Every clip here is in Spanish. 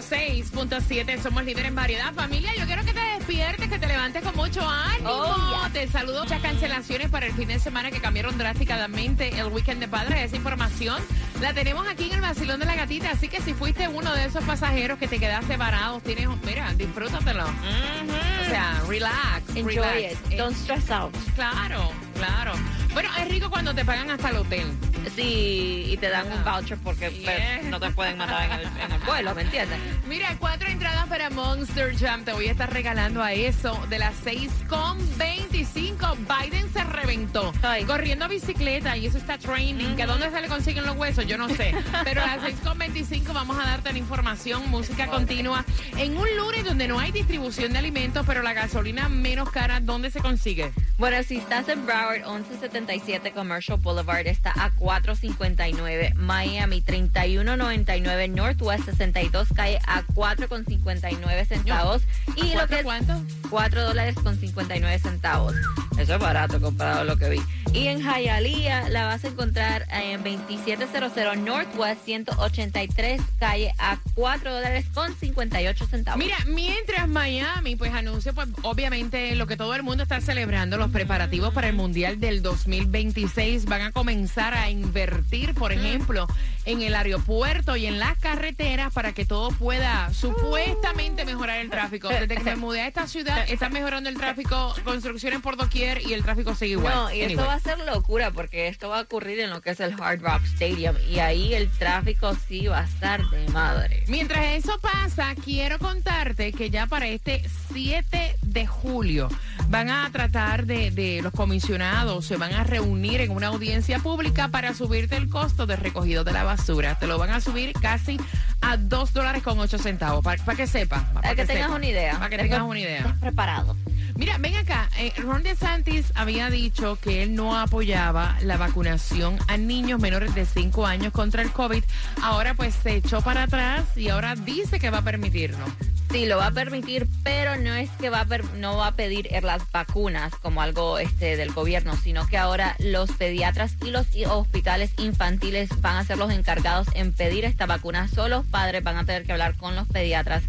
106.7 somos líderes en variedad. Familia, yo quiero que te despiertes, que te levantes con mucho ánimo. Oh, Te saludo. Muchas cancelaciones para el fin de semana que cambiaron drásticamente el weekend de padres. Esa información la tenemos aquí en el vacilón de la gatita. Así que si fuiste uno de esos pasajeros que te quedaste varado, tienes, mira, disfrútatelo. O sea, relax. Enjoy relax. it. Don't stress out. Claro, claro. Bueno, es rico cuando te pagan hasta el hotel. Sí, y te dan un voucher porque pues, Yeah. no te pueden matar en el, en el vuelo, ¿me entiendes? Mira, cuatro entradas para Monster Jam. Te voy a estar regalando a eso de las 6.25. Biden se reventó Ay. corriendo bicicleta y eso está trending. ¿Que dónde se le consiguen los huesos? Yo no sé. Pero a las 6.25 vamos a darte la información, música continua. En un lunes donde no hay distribución de alimentos, pero la gasolina menos cara, ¿dónde se consigue? Bueno, si estás en Broward, 1177 Commercial Boulevard está a 4.59. Miami, 31.99. Northwest 62 cae a 4.59 centavos. Y lo ¿Cuánto, que es cuánto? 4 dólares con 59 centavos. Eso es barato comparado a lo que vi. Y en Hialeah la vas a encontrar en 2700 Northwest 183 calle a 4 dólares con 58 centavos. Mira, mientras Miami pues anuncia pues obviamente lo que todo el mundo está celebrando, los preparativos para el Mundial del 2026 van a comenzar a invertir, por ejemplo, en el aeropuerto y en las carreteras para que todo pueda supuestamente mejorar el tráfico. Desde que me mudé a esta ciudad está mejorando el tráfico, construcciones por doquier y el tráfico sigue igual. No, y esto va a ser locura porque esto va a ocurrir en lo que es el Hard Rock Stadium y ahí el tráfico sí va a estar de madre. Mientras eso pasa, quiero contarte que ya para este 7 de julio van a tratar de, de los comisionados, se van a reunir en una audiencia pública para subirte el costo de recogido de la basura. Te lo van a subir casi a 2 dólares con 8 centavos, para que sepas. Para que tengas una idea. Para que tengas una idea. preparado. Mira, ven acá. Eh, Ron DeSantis había dicho que él no apoyaba la vacunación a niños menores de 5 años contra el COVID. Ahora pues se echó para atrás y ahora dice que va a permitirlo. Sí, lo va a permitir, pero no es que va a per- no va a pedir eh, las vacunas como algo este del gobierno, sino que ahora los pediatras y los hospitales infantiles van a ser los encargados en pedir esta vacuna. Solo los padres van a tener que hablar con los pediatras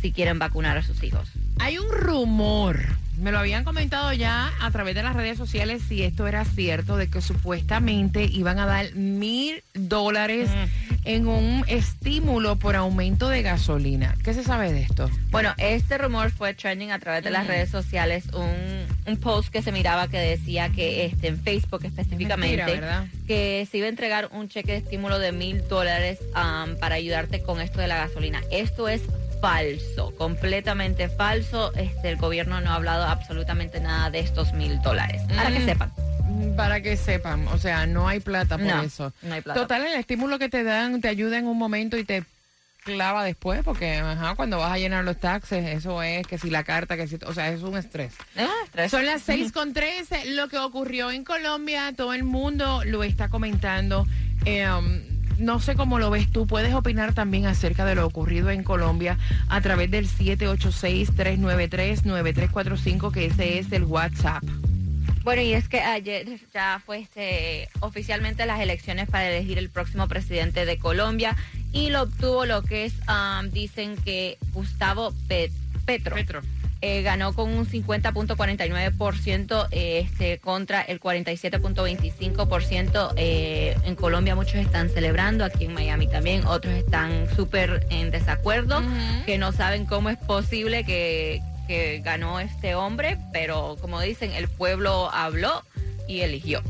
si quieren vacunar a sus hijos. Hay un rumor, me lo habían comentado ya a través de las redes sociales si esto era cierto, de que supuestamente iban a dar mil dólares en un estímulo por aumento de gasolina. ¿Qué se sabe de esto? Bueno, este rumor fue trending a través de las redes sociales, un, un post que se miraba que decía que este, en Facebook específicamente, que se iba a entregar un cheque de estímulo de mil dólares um, para ayudarte con esto de la gasolina. Esto es falso, completamente falso. Este, el gobierno no ha hablado absolutamente nada de estos mil dólares. Para que Mm. sepan. Para que sepan, o sea, no hay plata por No, eso. no hay plata. Total, el estímulo que te dan te ayuda en un momento y te clava después, porque ajá, cuando vas a llenar los taxes, eso es que si la carta, que si, o sea, es un estrés. Ah, estrés. Son las 6 con 13. Lo que ocurrió en Colombia, todo el mundo lo está comentando. Eh, um, no sé cómo lo ves tú. Puedes opinar también acerca de lo ocurrido en Colombia a través del 786-393-9345, que ese es el WhatsApp. Bueno, y es que ayer ya fue este, oficialmente las elecciones para elegir el próximo presidente de Colombia y lo obtuvo lo que es, um, dicen que Gustavo Pe- Petro. Petro. Eh, ganó con un 50.49% eh, este, contra el 47.25%. Eh, en Colombia muchos están celebrando, aquí en Miami también, otros están súper en desacuerdo, que no saben cómo es posible que, que ganó este hombre, pero como dicen, el pueblo habló y eligió.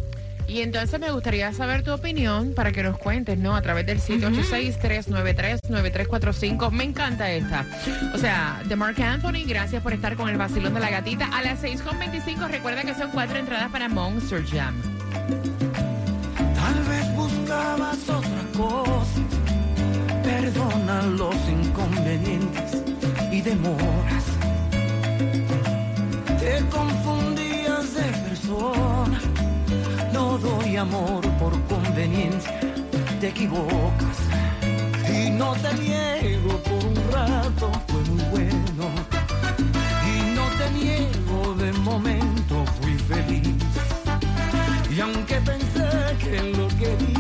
Y entonces me gustaría saber tu opinión para que nos cuentes, ¿no? A través del 786-393-9345. Me encanta esta. O sea, de Mark Anthony, gracias por estar con el vacilón de la gatita. A las 6.25, recuerda que son cuatro entradas para Monster Jam. Tal vez buscabas otra cosa, perdona los inconvenientes y demoras. Te confundías amor por conveniencia, te equivocas. Y no te niego por un rato, fue muy bueno. Y no te niego de momento, fui feliz. Y aunque pensé que lo que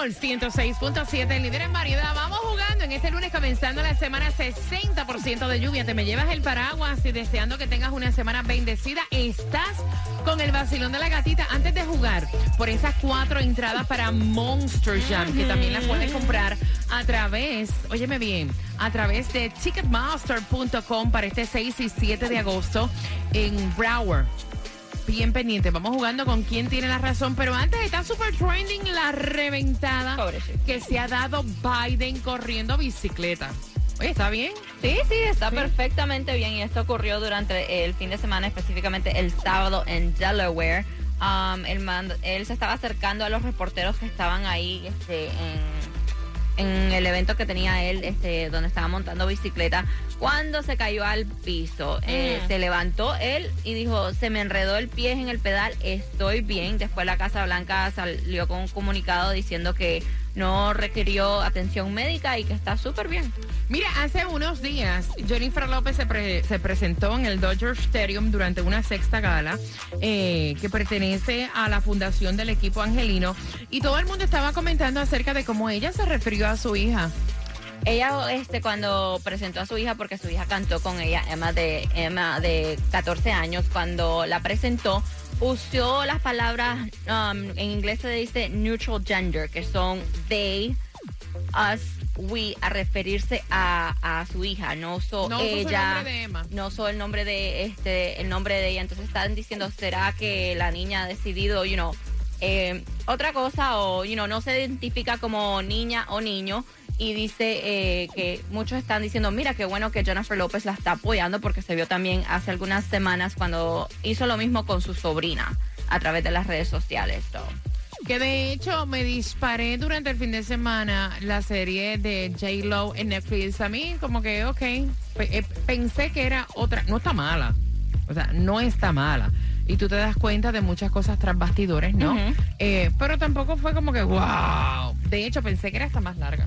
Sol 106.7, líder en variedad. Vamos jugando en este lunes comenzando la semana 60% de lluvia. Te me llevas el paraguas y deseando que tengas una semana bendecida. Estás con el vacilón de la gatita antes de jugar por esas cuatro entradas para Monster Jam, que también las puedes comprar a través, óyeme bien, a través de ticketmaster.com para este 6 y 7 de agosto en Broward bien pendiente. Vamos jugando con quién tiene la razón. Pero antes está super trending la reventada Pobrecito. que se ha dado Biden corriendo bicicleta. Oye, ¿está bien? Sí, sí, está Sí. perfectamente bien y esto ocurrió durante el fin de semana, específicamente el sábado en Delaware. Um, él, mand- él se estaba acercando a los reporteros que estaban ahí este, en, en el evento que tenía él, este, donde estaba montando bicicleta, cuando se cayó al piso. Eh, Mm. se levantó él y dijo, se me enredó el pie en el pedal, estoy bien. Después la Casa Blanca salió con un comunicado diciendo que no requirió atención médica y que está súper bien. Mira, hace unos días Jennifer López se, pre- se presentó en el Dodger Stadium durante una sexta gala eh, que pertenece a la fundación del equipo angelino y todo el mundo estaba comentando acerca de cómo ella se refirió a su hija. Ella, este, cuando presentó a su hija, porque su hija cantó con ella, Emma de, Emma de 14 años, cuando la presentó, usó las palabras, um, en inglés se dice neutral gender, que son they, us, we, a referirse a, a su hija, no usó No ella, nombre de Emma. no usó el nombre de, este, el nombre de ella, entonces están diciendo, ¿será que la niña ha decidido, you know, eh, otra cosa o, you know, no se identifica como niña o niño? Y dice eh, que muchos están diciendo, mira qué bueno que Jennifer López la está apoyando porque se vio también hace algunas semanas cuando hizo lo mismo con su sobrina a través de las redes sociales. so. Que de hecho me disparé durante el fin de semana la serie de J Lo en Netflix. A mí como que, ok, eh, pensé que era otra, no está mala, o sea, no está mala. Y tú te das cuenta de muchas cosas tras bastidores, ¿no? Eh, pero tampoco fue como que, wow. De hecho, pensé que era hasta más larga.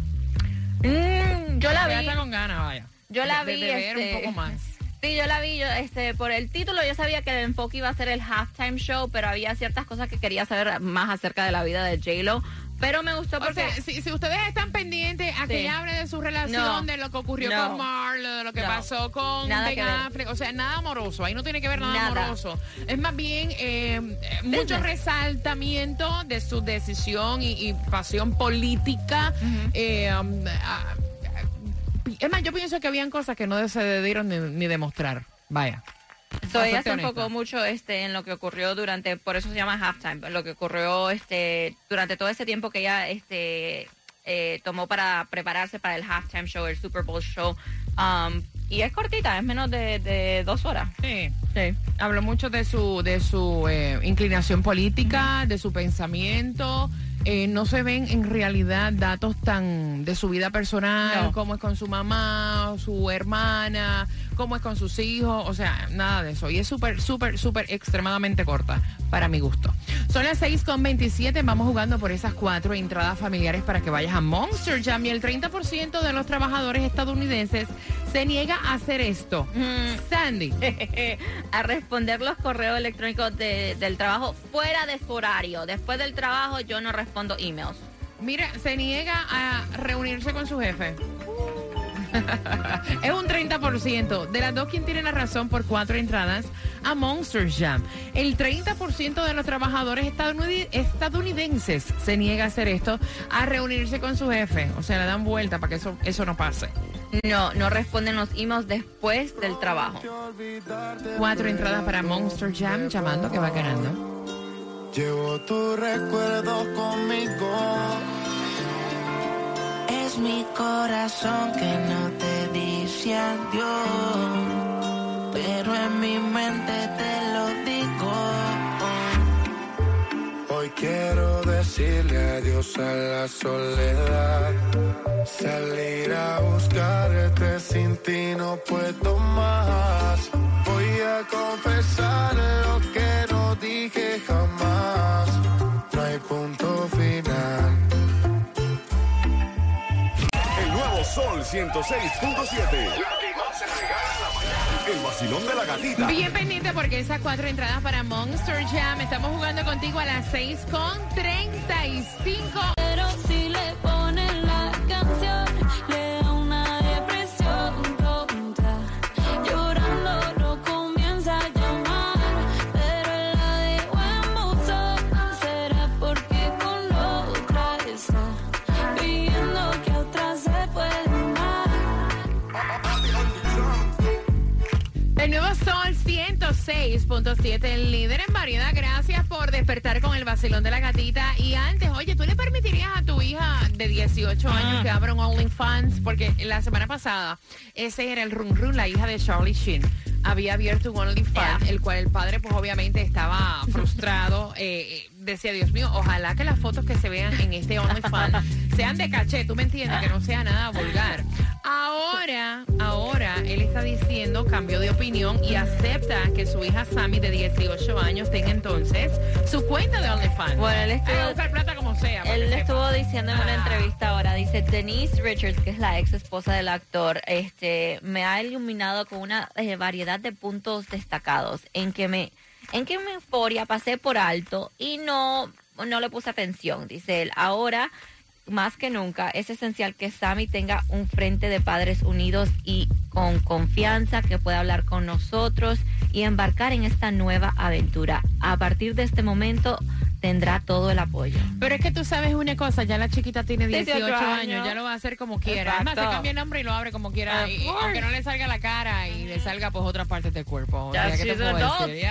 Mm, yo la vi. con ganas, vaya. Yo la De- vi, de ver este, un poco más. Sí, yo la vi, yo, este, por el título yo sabía que el enfoque iba a ser el halftime show, pero había ciertas cosas que quería saber más acerca de la vida de J-Lo. Pero me gustó O porque... sea, si, si ustedes están pendientes a que Sí. ella hable de su relación, No. de lo que ocurrió No. con Marlo, de lo que No. pasó con Nada Ben que. Affleck, o sea, nada amoroso, ahí no tiene que ver nada, Nada. amoroso. Es más bien eh, mucho resaltamiento de su decisión y, y pasión política. Eh, um, ah, ah, es más, yo pienso que habían cosas que no se debieron ni, ni demostrar. Vaya. So, ella se enfocó mucho este en lo que ocurrió durante, por eso se llama halftime, lo que ocurrió este durante todo ese tiempo que ella este eh, tomó para prepararse para el halftime show, el Super Bowl show. Um, y es cortita, es menos de, de dos horas. Sí. Sí. Habló mucho de su, de su eh, inclinación política, de su pensamiento. Eh, no se ven en realidad datos tan de su vida personal, No. cómo es con su mamá, su hermana, cómo es con sus hijos, o sea, nada de eso. Y es súper, súper, súper extremadamente corta para mi gusto. Son las 6.27, vamos jugando por esas cuatro entradas familiares para que vayas a Monster Jam y el 30% de los trabajadores estadounidenses se niega a hacer esto. Sandy. a responder los correos electrónicos de- del trabajo fuera de su horario. Después del trabajo yo no respondo emails. Mira, se niega a reunirse con su jefe. es un 30%. De las dos, ¿quién tiene la razón por cuatro entradas a Monster Jam? El 30% de los trabajadores estadounid- estadounidenses se niega a hacer esto, a reunirse con su jefe. O sea, le dan vuelta para que eso, eso no pase. No, no responden los emails después del trabajo. Cuatro entradas para Monster Jam, llamando que va ganando. Llevo tu recuerdo conmigo. Es mi corazón que no te dice adiós, lo digo. Hoy quiero decirle adiós solos a la soledad. Salir a buscarte sin ti no puedo más. Voy a confesar lo que no dije jamás. No hay punto final. El nuevo Sol 106.7. El vacilón de la gatita. Bien pendiente porque esas cuatro entradas para Monster Jam. Estamos jugando contigo a las 6 con 35. Pero si le ponen la canción, 106.7, el líder en variedad. Gracias por despertar con el vacilón de la gatita. Y antes, oye, ¿tú le permitirías a tu hija de 18 años que abra un OnlyFans? Porque la semana pasada, ese era el Run Run, la hija de Charlie Sheen. Había abierto un OnlyFans, el cual el padre, pues obviamente estaba frustrado. eh, eh, decía, Dios mío, ojalá que las fotos que se vean en este OnlyFans sean de caché, tú me entiendes, que no sea nada vulgar. Ahora, ahora, él está diciendo, cambió de opinión y acepta que su hija Sammy, de 18 años, tenga entonces su cuenta de OnlyFans. Bueno, él estuvo- Ay, buscar plata como sea. Él le estuvo diciendo en una Ah. entrevista ahora, dice Denise Richards, que es la ex esposa del actor, este, me ha iluminado con una eh, variedad de puntos destacados en que me, en que mi euforia pasé por alto y no, no le puse atención, dice él. Ahora, más que nunca, es esencial que Sammy tenga un frente de padres unidos y con confianza, que pueda hablar con nosotros y embarcar en esta nueva aventura. A partir de este momento tendrá todo el apoyo. Pero es que tú sabes una cosa, ya la chiquita tiene 18, 18 años, años. ya lo va a hacer como quiera. Además, se cambia el nombre y lo abre como quiera. Y- aunque no le salga la cara y le salga pues otras partes del cuerpo. Ya, O sea, ¿qué te puedo decir?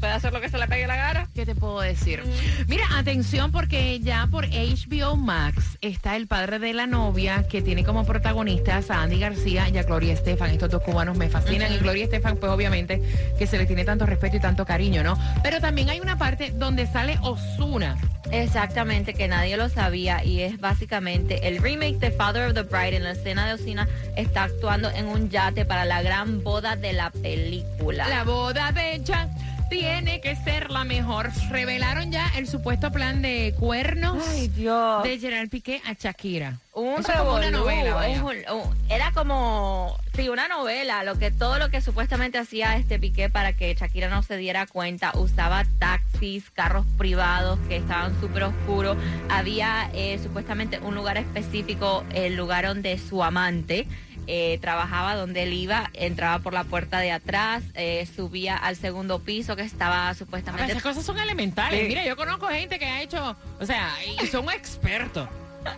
Puede hacer lo que se le pegue la gana. ¿Qué te puedo decir? Mira, atención porque ya por HBO Max está el padre de la novia que tiene como protagonistas a Andy García y a Gloria Estefan. Estos dos cubanos me fascinan y Gloria Estefan pues obviamente que se le tiene tanto respeto y tanto cariño, ¿no? Pero también hay una parte donde sale Osuna. Exactamente, que nadie lo sabía y es básicamente el remake de Father of the Bride en la escena de Osina está actuando en un yate para la gran boda de la película. La boda de ella tiene que ser la mejor. Revelaron ya el supuesto plan de cuernos Ay, Dios. de Gerard Piqué a Shakira. un Eso es como una novela, vaya. es un- un- era como sí una novela lo que todo lo que supuestamente hacía este Piqué para que Shakira no se diera cuenta usaba taxis carros privados que estaban súper oscuros había eh, supuestamente un lugar específico el lugar donde su amante eh, trabajaba donde él iba, entraba por la puerta de atrás, eh, subía al segundo piso que estaba Ahora, supuestamente esas cosas son elementales. Sí. Mira, yo conozco gente que ha hecho, o sea, y son expertos.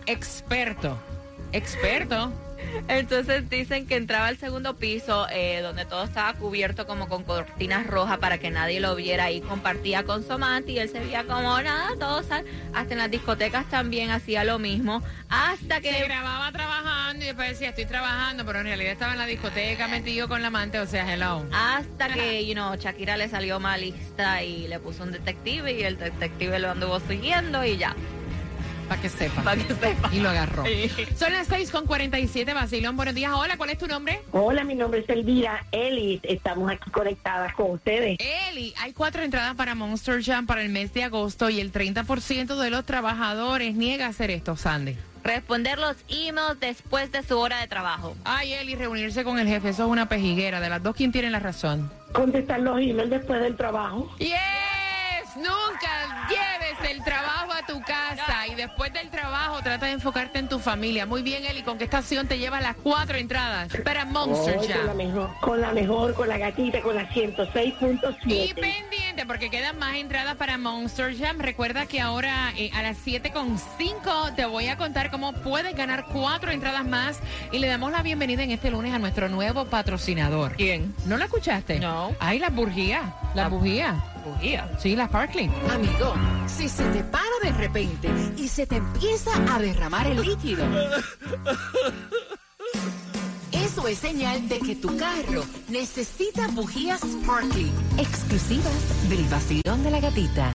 Expertos. Expertos. Entonces dicen que entraba al segundo piso eh, donde todo estaba cubierto como con cortinas rojas para que nadie lo viera y compartía con su amante y él se veía como nada, todo sal- hasta en las discotecas también hacía lo mismo hasta Se que grababa trabajando después decía, estoy trabajando, pero en realidad estaba en la discoteca metido con la amante, o sea, hello. hasta que you know, Shakira le salió malista y le puso un detective y el detective lo anduvo siguiendo y ya, Para que sepa. para que sepa. Y lo agarró. Son las 6 con 47, Basilón. Buenos días. Hola, ¿cuál es tu nombre? Hola, mi nombre es Elvira Ellis. Estamos aquí conectadas con ustedes. Eli, hay cuatro entradas para Monster Jam para el mes de agosto y el 30% de los trabajadores niega hacer esto, Sandy. Responder los emails después de su hora de trabajo. Ay, Eli, reunirse con el jefe, eso es una pejiguera. De las dos, ¿quién tiene la razón? Contestar los emails después del trabajo. Yes, después del trabajo trata de enfocarte en tu familia. Muy bien, Eli, ¿con qué estación te llevas las cuatro entradas para Monster Hoy con la Jam? mejor, con la mejor, con la gatita, con la Y 106.7. pendiente, porque quedan más entradas para Monster Jam. Recuerda que ahora eh, a las 7.5 te voy a contar cómo puedes ganar cuatro entradas más. Y le damos la bienvenida en este lunes a nuestro nuevo patrocinador. ¿Quién? ¿No lo escuchaste? No. Ay, las bujías. Las La- Bujía. Sí, las Sparkling. Amigo, si se te para de repente y se te empieza a derramar el líquido, eso es señal de que tu carro necesita bujías Sparkly, exclusivas del vacilón de la gatita.